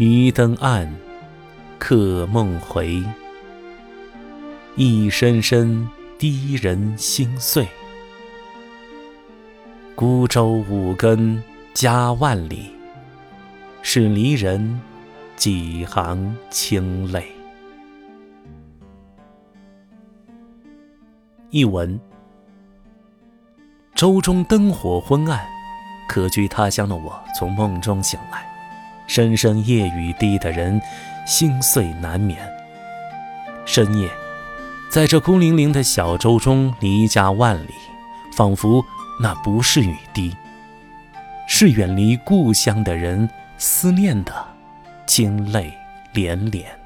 渔灯暗，客梦回。一声声低人心碎。孤舟五更家万里，是离人几行清泪。译文：舟中灯火昏暗，客居他乡的我从梦中醒来。声声夜雨滴的人心碎难眠。深夜，在这孤零零的小舟中，离家万里，仿佛那不是雨滴，是远离故乡的人思念的，惊泪连连。